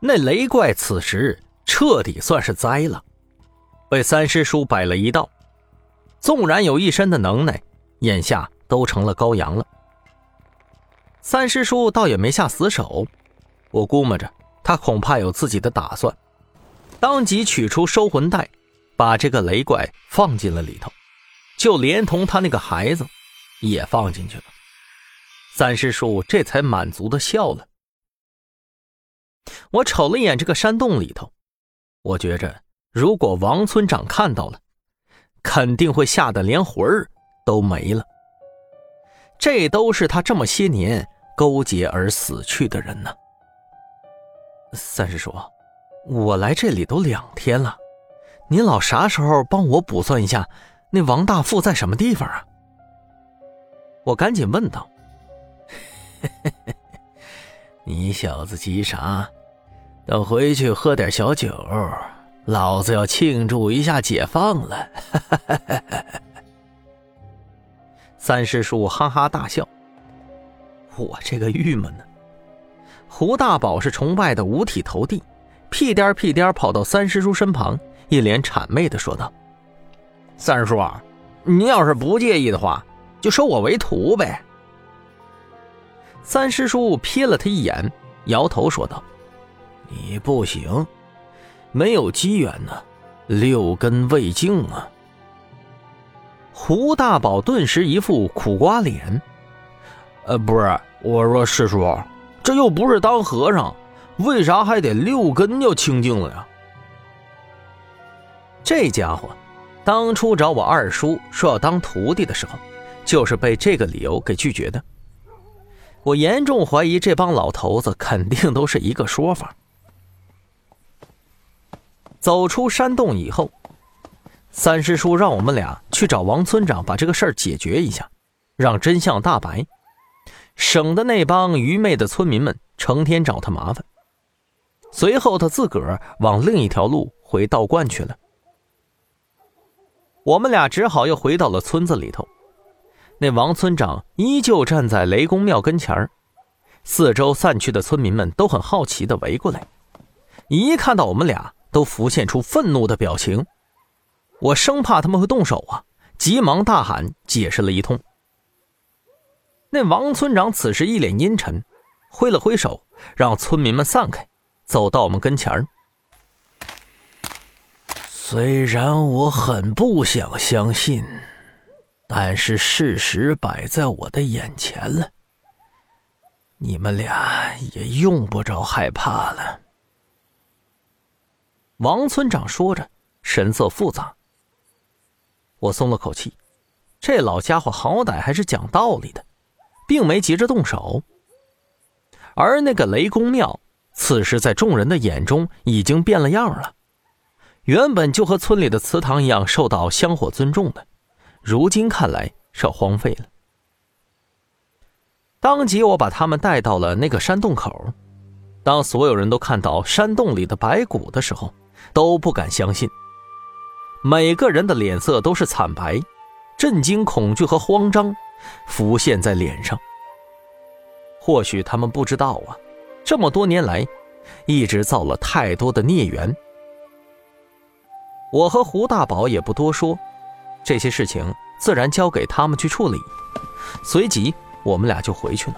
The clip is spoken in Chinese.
那雷怪此时彻底算是栽了，被三师叔摆了一道。纵然有一身的能耐，眼下都成了羔羊了。三师叔倒也没下死手，我估摸着他恐怕有自己的打算，当即取出收魂袋，把这个雷怪放进了里头，就连同他那个孩子也放进去了。三师叔这才满足的笑了。我瞅了一眼这个山洞里头，我觉着如果王村长看到了，肯定会吓得连魂儿都没了。这都是他这么些年勾结而死去的人呢。三师叔，我来这里都两天了，您老啥时候帮我卜算一下，那王大富在什么地方啊？我赶紧问道：“ 你小子急啥？等回去喝点小酒，老子要庆祝一下解放了。”三师叔哈哈大笑。我这个郁闷呢。胡大宝是崇拜的五体投地，屁颠屁颠跑到三师叔身旁，一脸谄媚的说道：“三师叔，您要是不介意的话，就收我为徒呗。”三师叔瞥了他一眼，摇头说道。你不行，没有机缘呢，六根未净啊！胡大宝顿时一副苦瓜脸。呃，不是，我说师叔，这又不是当和尚，为啥还得六根要清净了呀？这家伙，当初找我二叔说要当徒弟的时候，就是被这个理由给拒绝的。我严重怀疑这帮老头子肯定都是一个说法。走出山洞以后，三师叔让我们俩去找王村长，把这个事儿解决一下，让真相大白，省得那帮愚昧的村民们成天找他麻烦。随后，他自个儿往另一条路回道观去了。我们俩只好又回到了村子里头。那王村长依旧站在雷公庙跟前儿，四周散去的村民们都很好奇的围过来，一看到我们俩。都浮现出愤怒的表情，我生怕他们会动手啊，急忙大喊解释了一通。那王村长此时一脸阴沉，挥了挥手，让村民们散开，走到我们跟前儿。虽然我很不想相信，但是事实摆在我的眼前了，你们俩也用不着害怕了。王村长说着，神色复杂。我松了口气，这老家伙好歹还是讲道理的，并没急着动手。而那个雷公庙，此时在众人的眼中已经变了样了。原本就和村里的祠堂一样受到香火尊重的，如今看来是要荒废了。当即，我把他们带到了那个山洞口。当所有人都看到山洞里的白骨的时候，都不敢相信，每个人的脸色都是惨白，震惊、恐惧和慌张浮现在脸上。或许他们不知道啊，这么多年来，一直造了太多的孽缘。我和胡大宝也不多说，这些事情自然交给他们去处理。随即，我们俩就回去了。